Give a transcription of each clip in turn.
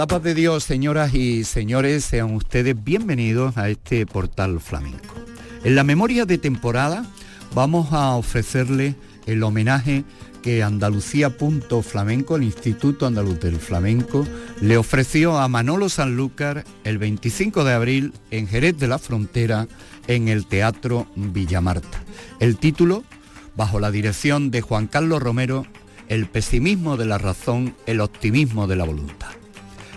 la paz de Dios, señoras y señores, sean ustedes bienvenidos a este portal flamenco. En la memoria de temporada vamos a ofrecerle el homenaje que Andalucía.flamenco, el Instituto Andaluz del Flamenco, le ofreció a Manolo Sanlúcar el 25 de abril en Jerez de la Frontera, en el Teatro Villamarta. El título, bajo la dirección de Juan Carlos Romero, El pesimismo de la razón, el optimismo de la voluntad.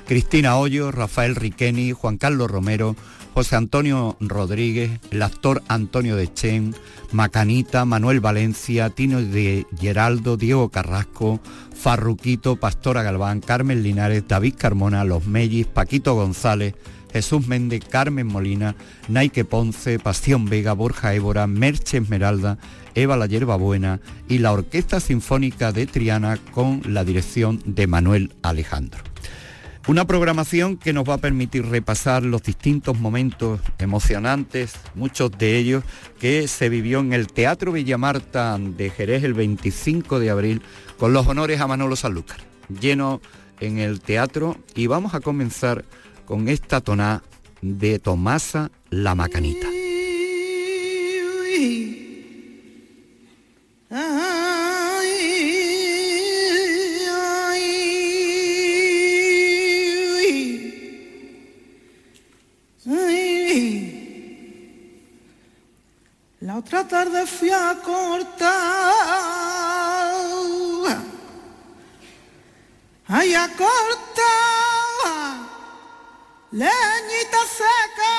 Cristina Hoyo, Rafael Riqueni, Juan Carlos Romero, José Antonio Rodríguez, el actor Antonio de Chen, Macanita, Manuel Valencia, Tino de Geraldo, Diego Carrasco, Farruquito, Pastora Galván, Carmen Linares, David Carmona, Los Mellis, Paquito González, Jesús Méndez, Carmen Molina, Naike Ponce, Pasión Vega, Borja Évora, Merche Esmeralda, Eva la Buena y la Orquesta Sinfónica de Triana con la dirección de Manuel Alejandro. Una programación que nos va a permitir repasar los distintos momentos emocionantes, muchos de ellos que se vivió en el Teatro Villamarta de Jerez el 25 de abril con los honores a Manolo Sanlúcar, lleno en el teatro y vamos a comenzar con esta tonada de Tomasa la Macanita. Otra tarde fui a cortar, ay a leñita seca.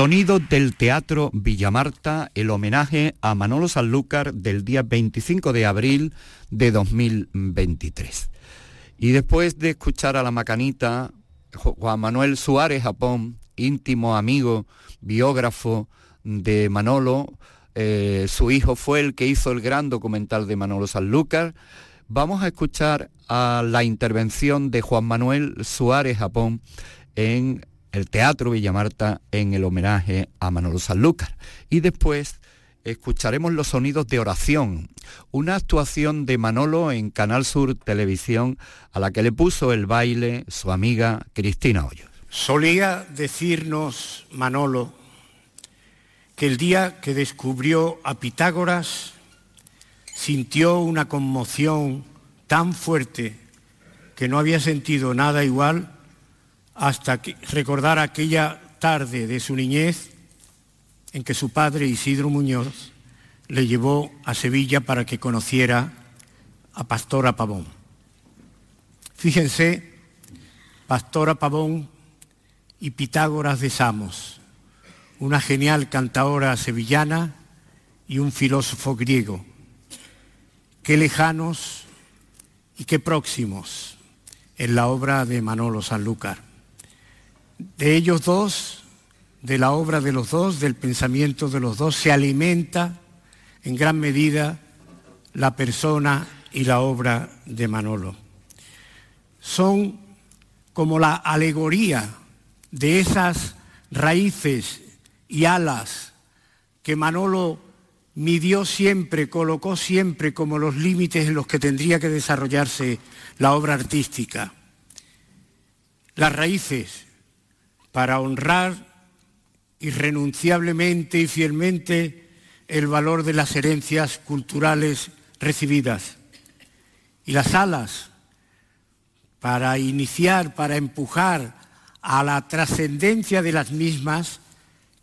Sonido del Teatro Villamarta, el homenaje a Manolo Sanlúcar del día 25 de abril de 2023. Y después de escuchar a la macanita, Juan Manuel Suárez Japón, íntimo amigo, biógrafo de Manolo, eh, su hijo fue el que hizo el gran documental de Manolo Sanlúcar. Vamos a escuchar a la intervención de Juan Manuel Suárez Japón en el Teatro Villamarta en el homenaje a Manolo Sanlúcar. Y después escucharemos los sonidos de oración, una actuación de Manolo en Canal Sur Televisión a la que le puso el baile su amiga Cristina Hoyos. Solía decirnos Manolo que el día que descubrió a Pitágoras sintió una conmoción tan fuerte que no había sentido nada igual hasta recordar aquella tarde de su niñez en que su padre Isidro Muñoz le llevó a Sevilla para que conociera a Pastora Pavón. Fíjense, Pastora Pavón y Pitágoras de Samos, una genial cantadora sevillana y un filósofo griego. Qué lejanos y qué próximos en la obra de Manolo Sanlúcar. De ellos dos de la obra de los dos, del pensamiento de los dos, se alimenta en gran medida la persona y la obra de Manolo. Son como la alegoría de esas raíces y alas que Manolo midió siempre, colocó siempre como los límites en los que tendría que desarrollarse la obra artística. Las raíces para honrar irrenunciablemente y fielmente el valor de las herencias culturales recibidas. Y las alas para iniciar, para empujar a la trascendencia de las mismas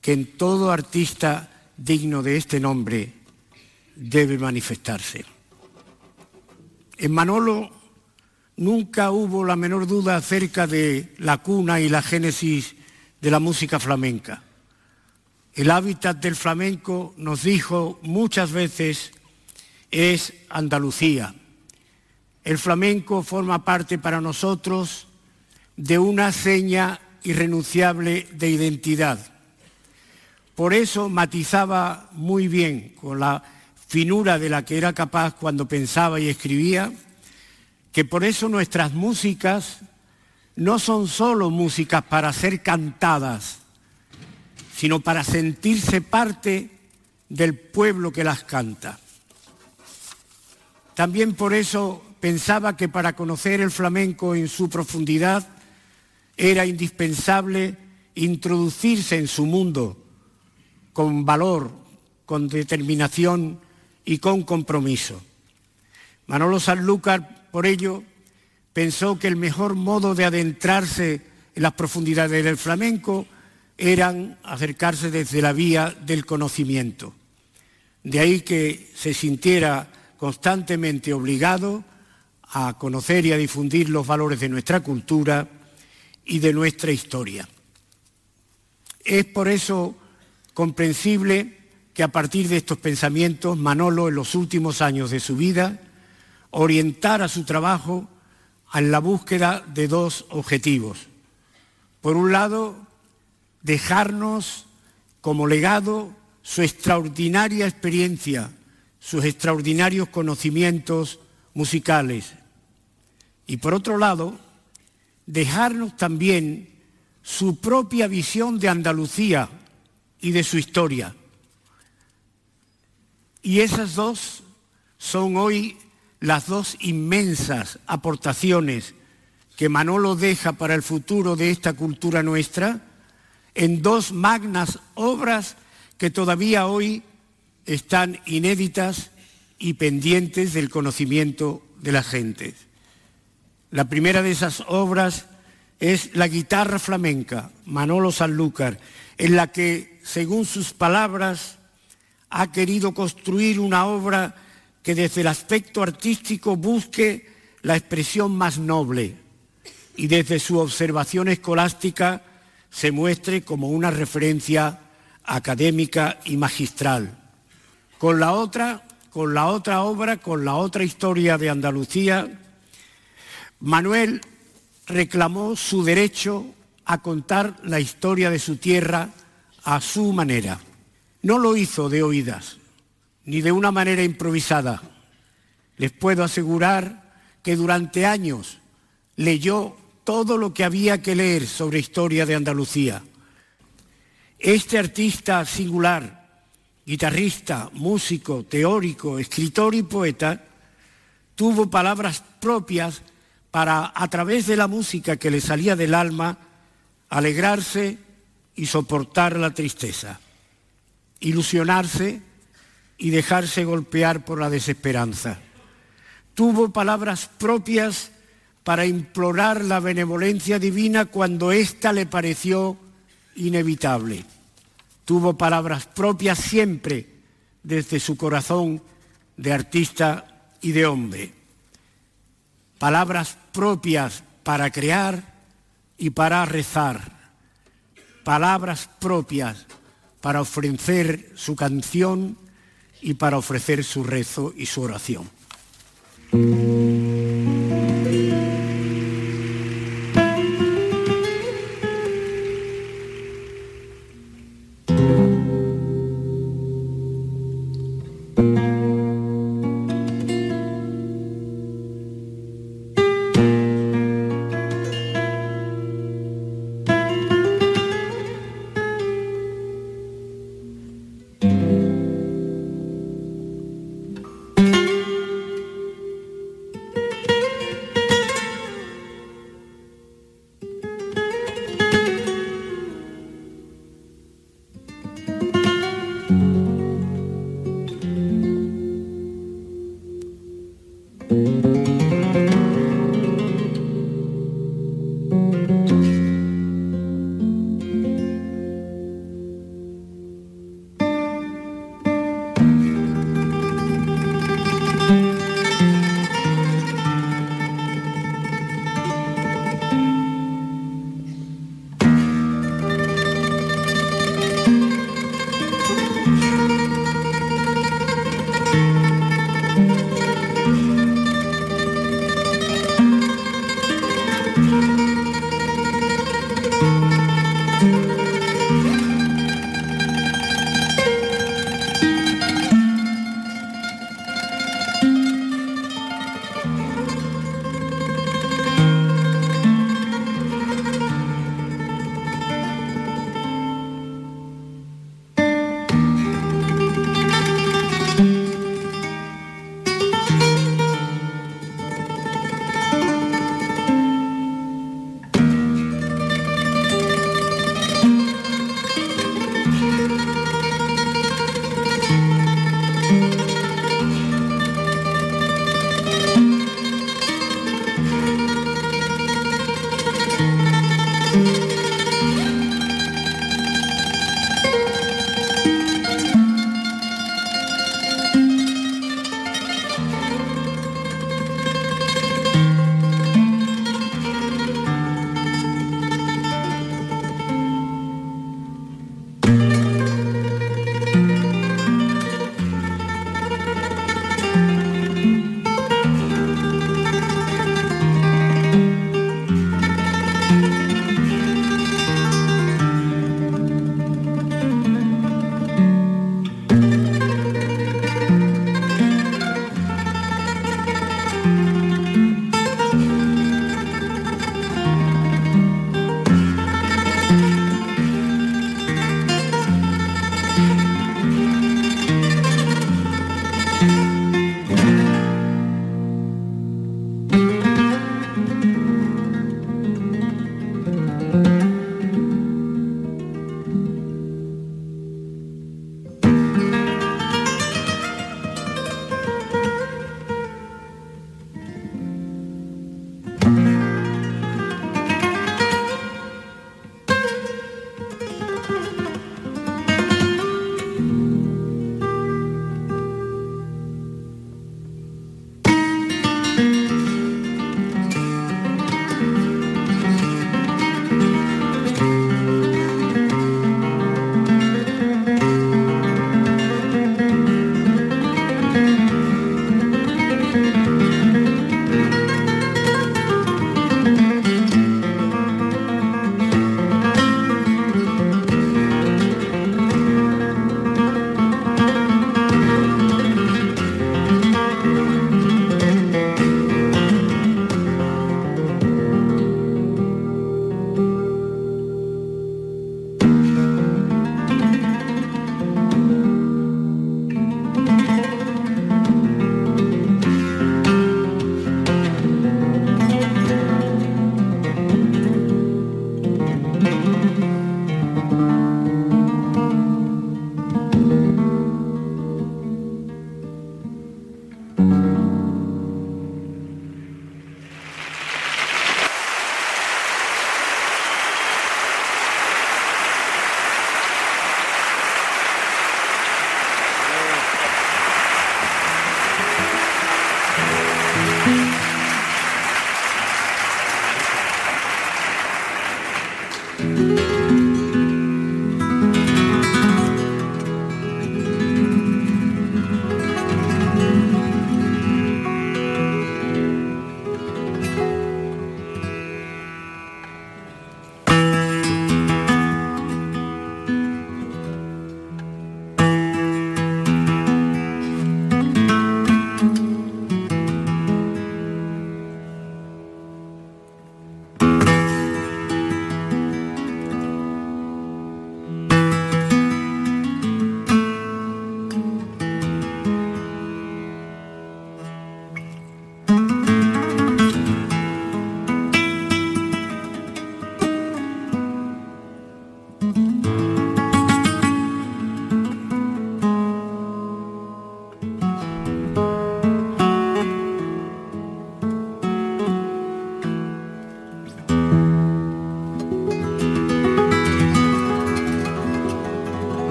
que en todo artista digno de este nombre debe manifestarse. En Manolo nunca hubo la menor duda acerca de la cuna y la génesis de la música flamenca. El hábitat del flamenco, nos dijo muchas veces, es Andalucía. El flamenco forma parte para nosotros de una seña irrenunciable de identidad. Por eso matizaba muy bien, con la finura de la que era capaz cuando pensaba y escribía, que por eso nuestras músicas no son solo músicas para ser cantadas, sino para sentirse parte del pueblo que las canta. También por eso pensaba que para conocer el flamenco en su profundidad era indispensable introducirse en su mundo con valor, con determinación y con compromiso. Manolo Sanlúcar, por ello, pensó que el mejor modo de adentrarse en las profundidades del flamenco eran acercarse desde la vía del conocimiento. De ahí que se sintiera constantemente obligado a conocer y a difundir los valores de nuestra cultura y de nuestra historia. Es por eso comprensible que a partir de estos pensamientos Manolo en los últimos años de su vida orientara su trabajo en la búsqueda de dos objetivos. Por un lado, dejarnos como legado su extraordinaria experiencia, sus extraordinarios conocimientos musicales. Y por otro lado, dejarnos también su propia visión de Andalucía y de su historia. Y esas dos son hoy las dos inmensas aportaciones que Manolo deja para el futuro de esta cultura nuestra en dos magnas obras que todavía hoy están inéditas y pendientes del conocimiento de la gente. La primera de esas obras es la guitarra flamenca, Manolo Sanlúcar, en la que, según sus palabras, ha querido construir una obra que desde el aspecto artístico busque la expresión más noble y desde su observación escolástica se muestre como una referencia académica y magistral. Con la otra, con la otra obra, con la otra historia de Andalucía, Manuel reclamó su derecho a contar la historia de su tierra a su manera. No lo hizo de oídas, ni de una manera improvisada. Les puedo asegurar que durante años leyó todo lo que había que leer sobre historia de Andalucía. Este artista singular, guitarrista, músico, teórico, escritor y poeta, tuvo palabras propias para, a través de la música que le salía del alma, alegrarse y soportar la tristeza, ilusionarse y dejarse golpear por la desesperanza. Tuvo palabras propias para implorar la benevolencia divina cuando ésta le pareció inevitable. Tuvo palabras propias siempre desde su corazón de artista y de hombre. Palabras propias para crear y para rezar. Palabras propias para ofrecer su canción y para ofrecer su rezo y su oración.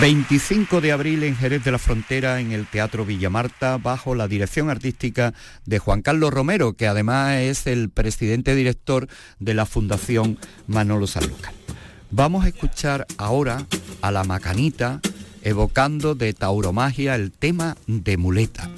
25 de abril en Jerez de la Frontera, en el Teatro Villamarta, bajo la dirección artística de Juan Carlos Romero, que además es el presidente director de la Fundación Manolo Sanlúcar. Vamos a escuchar ahora a la Macanita evocando de tauromagia el tema de muleta.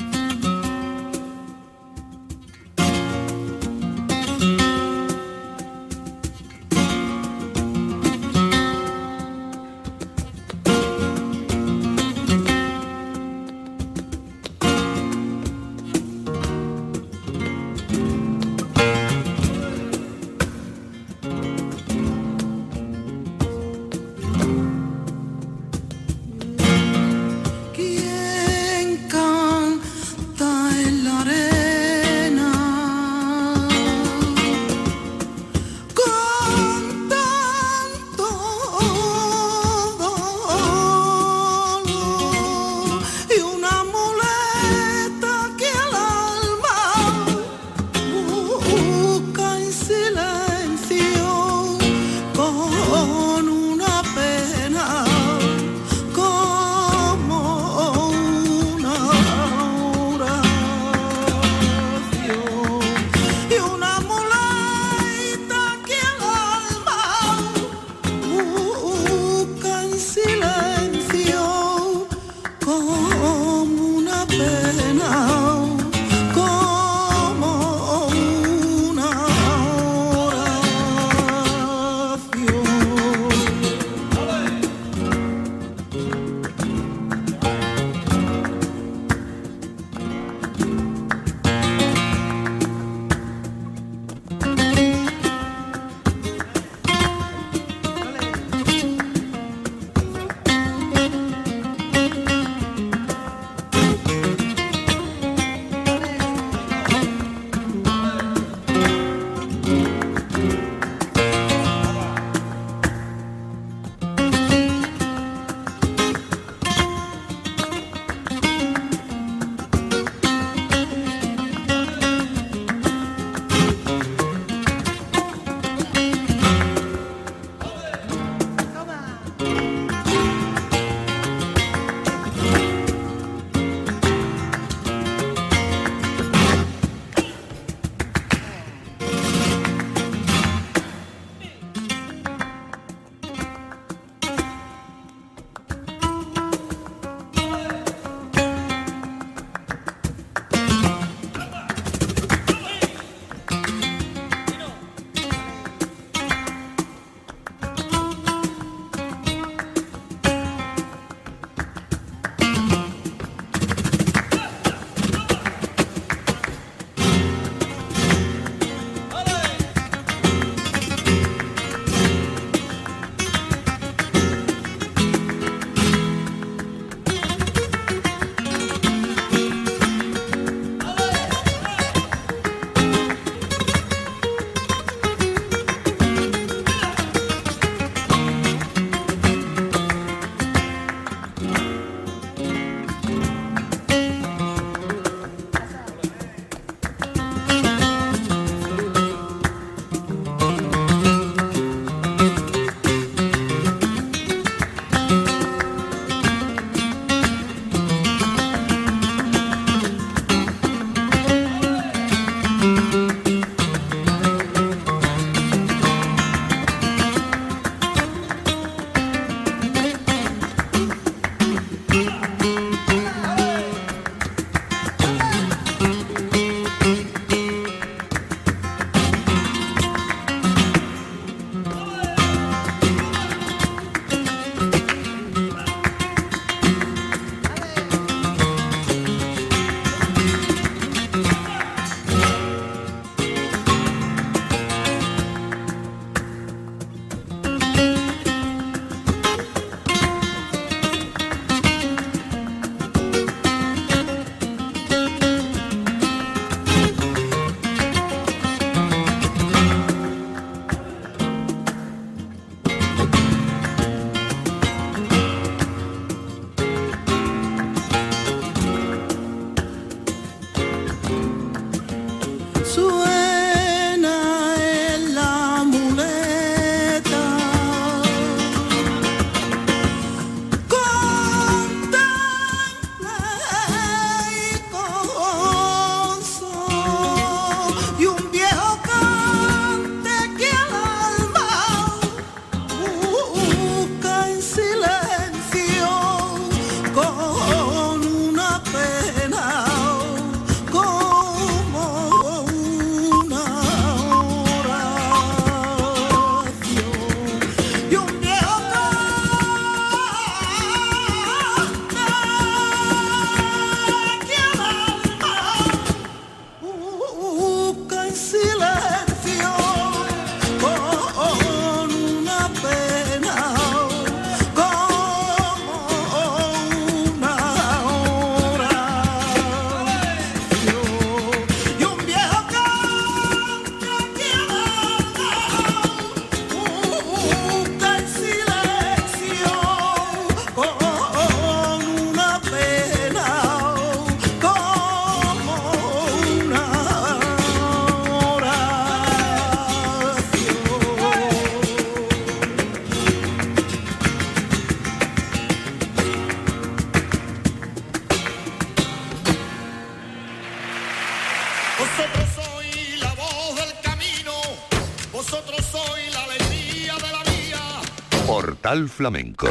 Flamenco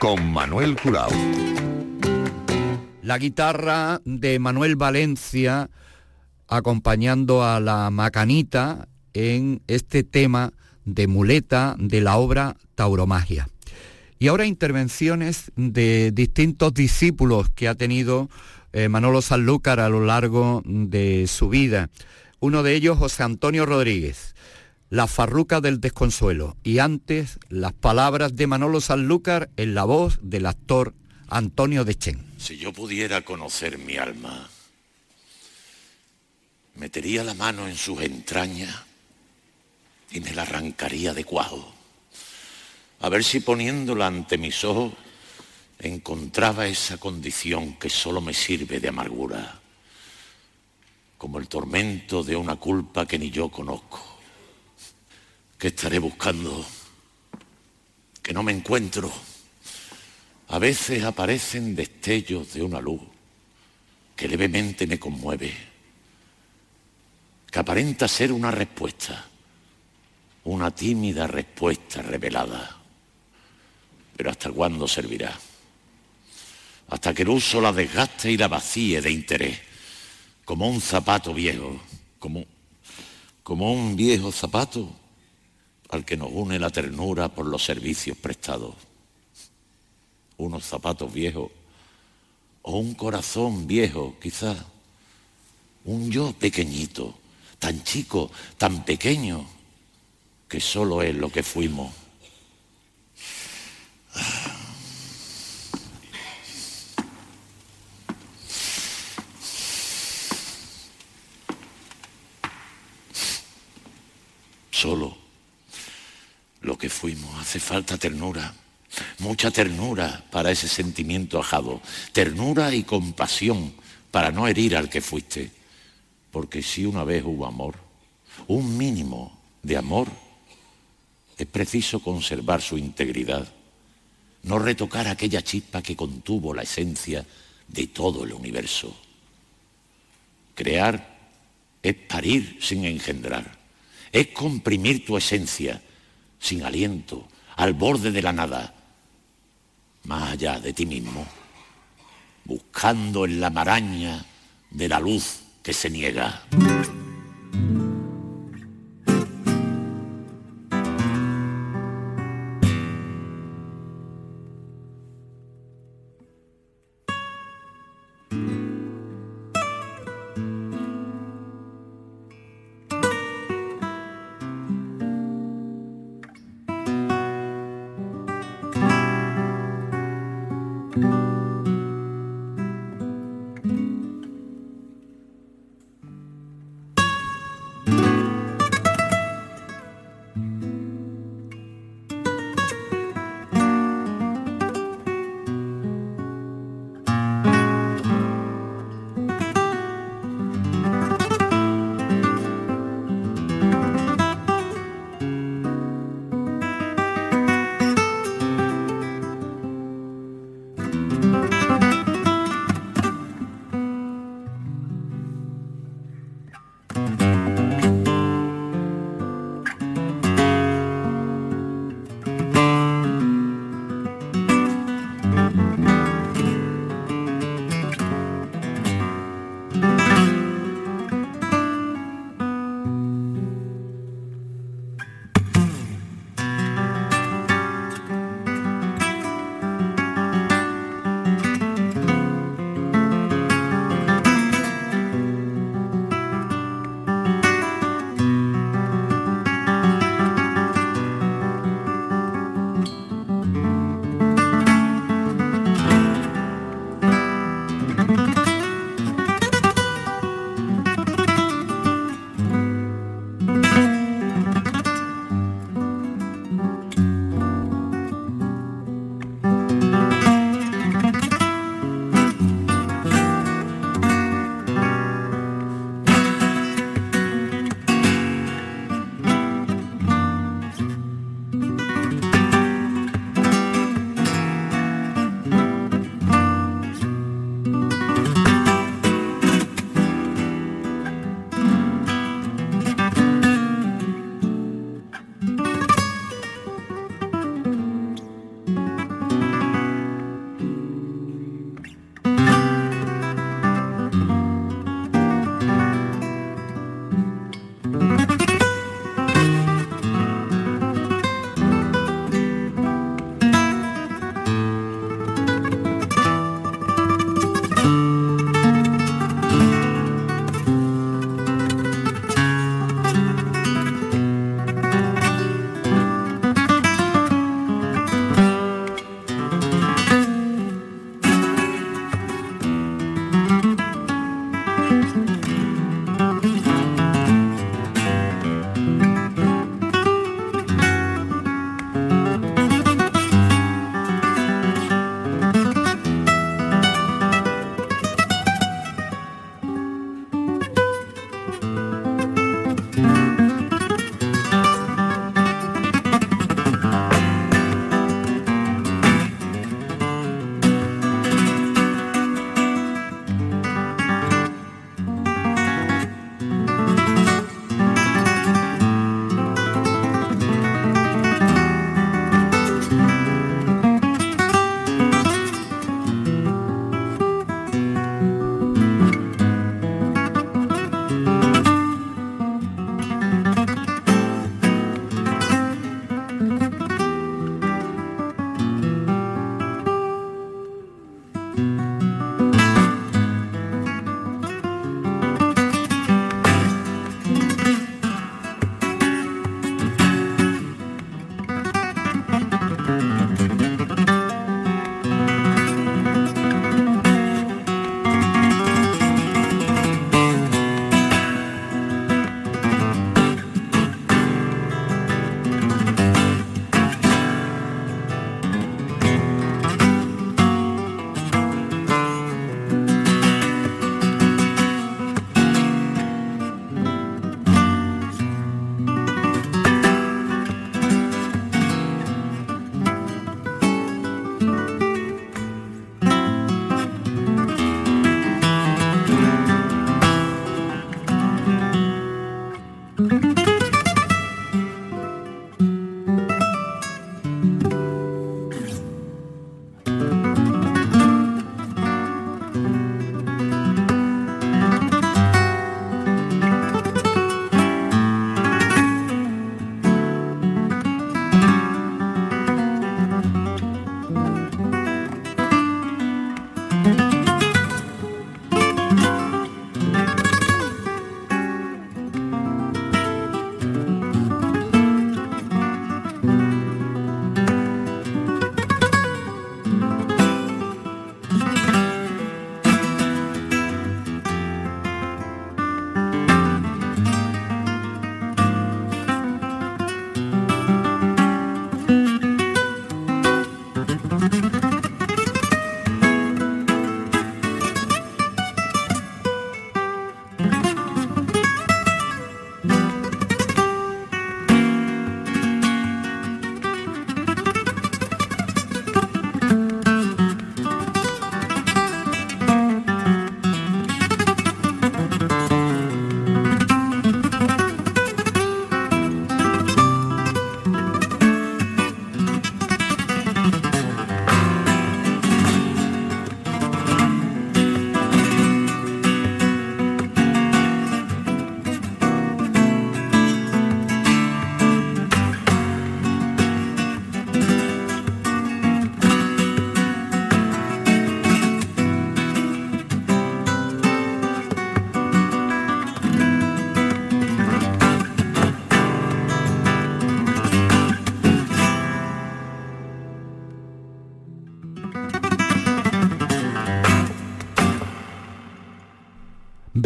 con Manuel Curao. La guitarra de Manuel Valencia acompañando a la macanita en este tema de muleta de la obra Tauromagia. Y ahora intervenciones de distintos discípulos que ha tenido eh, Manolo Sanlúcar a lo largo de su vida. Uno de ellos, José Antonio Rodríguez, La farruca del desconsuelo. Y antes, las palabras de Manolo Sanlúcar en la voz del actor Antonio Dechen. Si yo pudiera conocer mi alma, metería la mano en sus entrañas y me la arrancaría de cuajo. A ver si poniéndola ante mis ojos encontraba esa condición que solo me sirve de amargura, como el tormento de una culpa que ni yo conozco. ¿Qué estaré buscando? Que no me encuentro. A veces aparecen destellos de una luz que levemente me conmueve, que aparenta ser una respuesta, una tímida respuesta revelada. Pero ¿hasta cuándo servirá? hasta que el uso la desgaste y la vacíe de interés, como un zapato viejo, como, como un viejo zapato al que nos une la ternura por los servicios prestados. Unos zapatos viejos o un corazón viejo, quizás. Un yo pequeñito, tan chico, tan pequeño, que solo es lo que fuimos. solo lo que fuimos. Hace falta ternura, mucha ternura para ese sentimiento ajado, ternura y compasión para no herir al que fuiste. Porque si una vez hubo amor, un mínimo de amor, es preciso conservar su integridad, no retocar aquella chispa que contuvo la esencia de todo el universo. Crear es parir sin engendrar es comprimir tu esencia sin aliento, al borde de la nada, más allá de ti mismo, buscando en la maraña de la luz que se niega.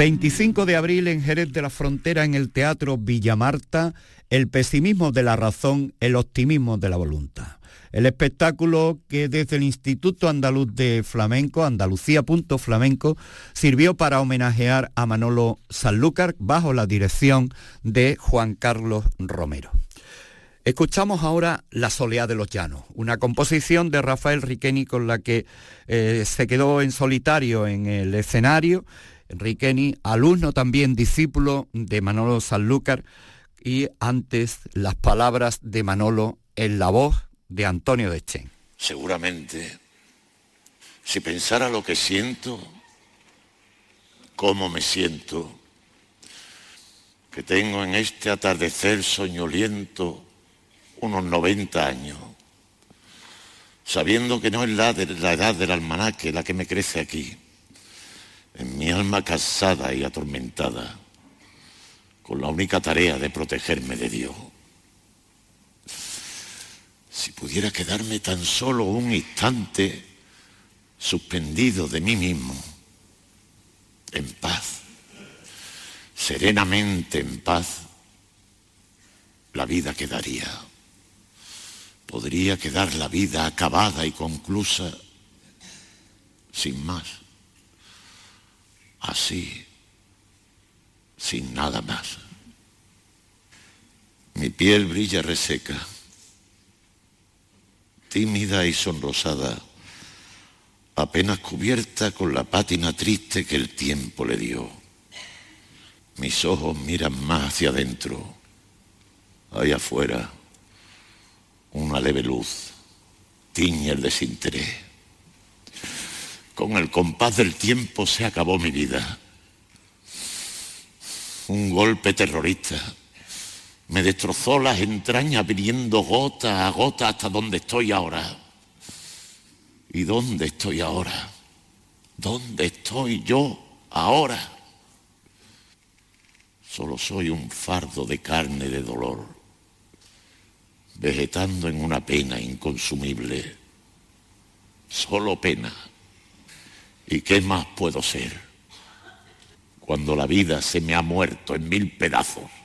25 de abril en Jerez de la Frontera en el Teatro Villamarta, el pesimismo de la razón, el optimismo de la voluntad. El espectáculo que desde el Instituto Andaluz de Flamenco, Andalucía.flamenco, sirvió para homenajear a Manolo Sanlúcar bajo la dirección de Juan Carlos Romero. Escuchamos ahora La Soleá de los Llanos, una composición de Rafael Riqueni con la que eh, se quedó en solitario en el escenario. Riqueni, alumno también, discípulo de Manolo Sanlúcar, y antes las palabras de Manolo en la voz de Antonio de Chen. Seguramente, si pensara lo que siento, cómo me siento, que tengo en este atardecer soñoliento unos 90 años, sabiendo que no es la, la edad del almanaque la que me crece aquí, en mi alma cansada y atormentada, con la única tarea de protegerme de Dios. Si pudiera quedarme tan solo un instante suspendido de mí mismo, en paz, serenamente en paz, la vida quedaría. Podría quedar la vida acabada y conclusa sin más. Así, sin nada más. Mi piel brilla reseca tímida y sonrosada, apenas cubierta con la pátina triste que el tiempo le dio. Mis ojos miran más hacia adentro, allá afuera, una leve luz tiñe el desinterés. Con el compás del tiempo se acabó mi vida. Un golpe terrorista me destrozó las entrañas viniendo gota a gota hasta donde estoy ahora. ¿Y dónde estoy ahora? ¿Dónde estoy yo ahora? Solo soy un fardo de carne de dolor, vegetando en una pena inconsumible. Solo pena. ¿Y qué más puedo ser cuando la vida se me ha muerto en mil pedazos?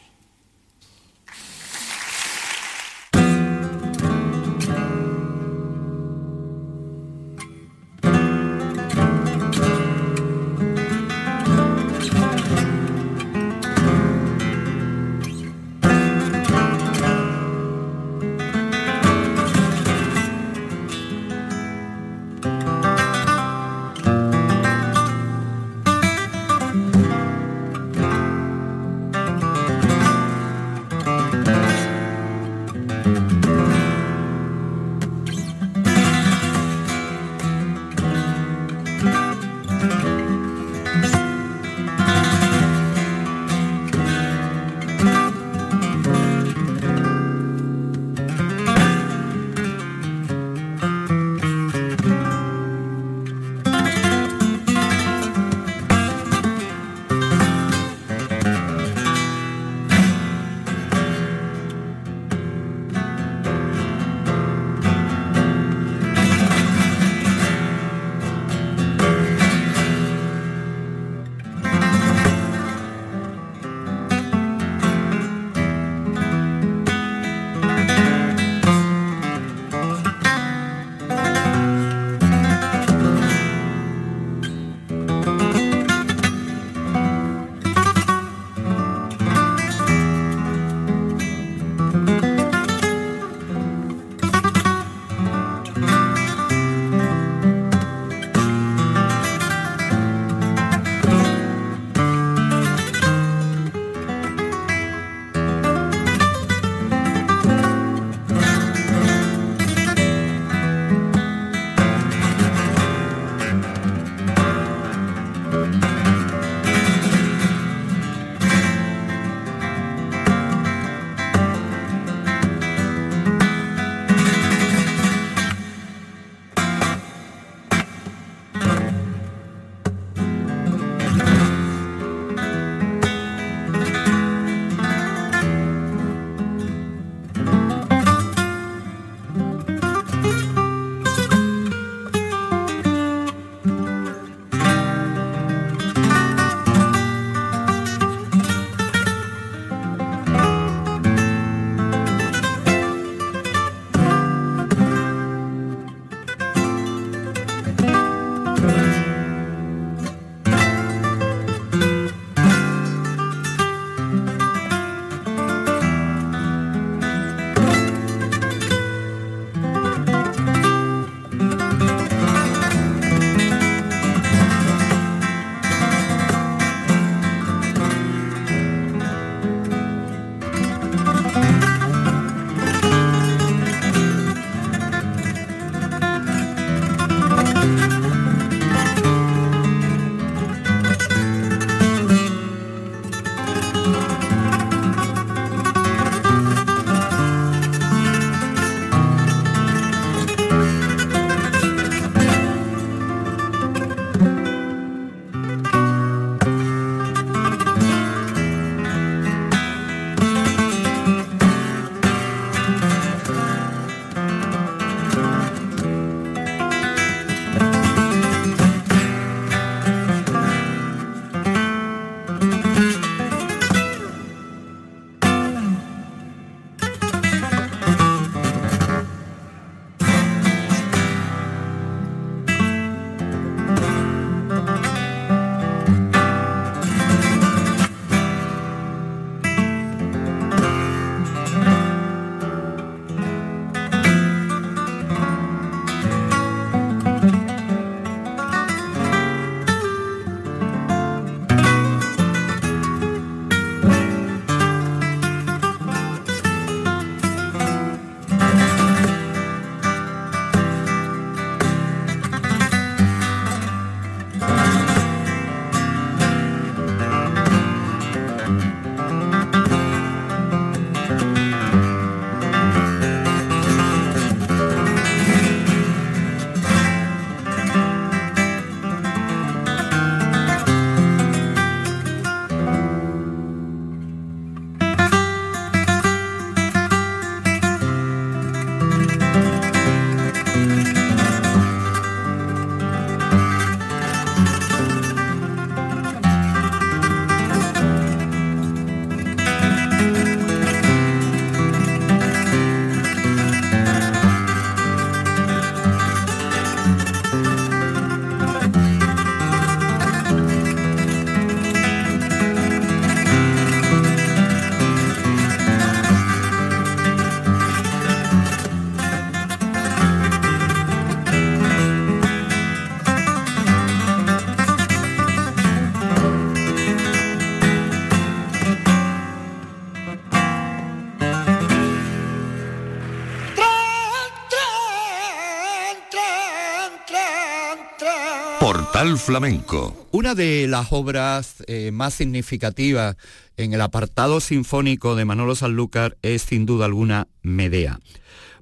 Flamenco. Una de las obras eh, más significativas en el apartado sinfónico de Manolo Sanlúcar es sin duda alguna Medea.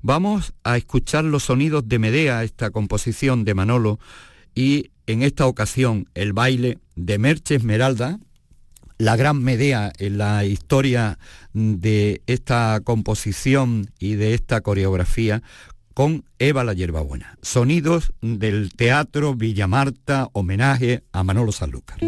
Vamos a escuchar los sonidos de Medea, esta composición de Manolo, y en esta ocasión el baile de Merche Esmeralda, la gran Medea en la historia de esta composición y de esta coreografía con Eva la Hierbabuena. Sonidos del Teatro Villa Marta, homenaje a Manolo Sanlúcar.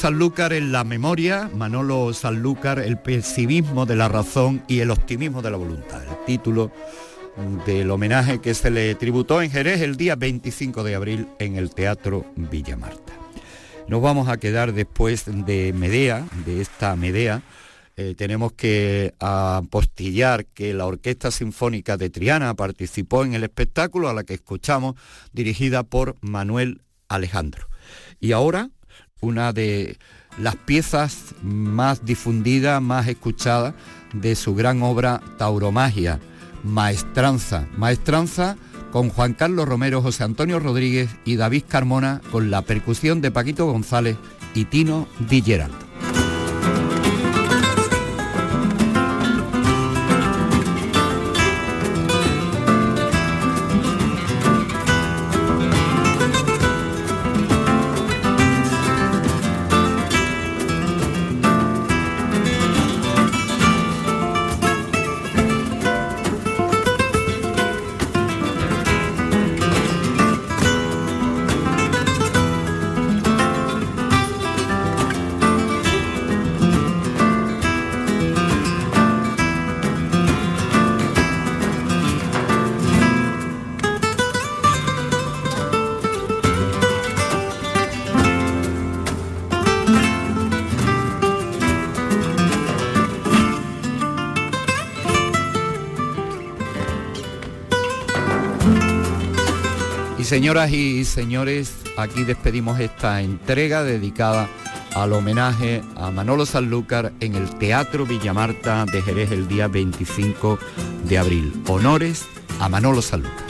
Sanlúcar en la memoria, Manolo Sanlúcar, el pesimismo de la razón y el optimismo de la voluntad. El título del homenaje que se le tributó en Jerez el día 25 de abril en el Teatro Villa Marta. Nos vamos a quedar después de Medea, de esta Medea, eh, tenemos que apostillar que la Orquesta Sinfónica de Triana participó en el espectáculo a la que escuchamos, dirigida por Manuel Alejandro. Y ahora, una de las piezas más difundidas, más escuchadas de su gran obra Tauromagia, Maestranza. Maestranza con Juan Carlos Romero, José Antonio Rodríguez y David Carmona con la percusión de Paquito González y Tino Di Geraldo. Señoras y señores, aquí despedimos esta entrega dedicada al homenaje a Manolo Sanlúcar en el Teatro Villamarta de Jerez el día 25 de abril. Honores a Manolo Sanlúcar.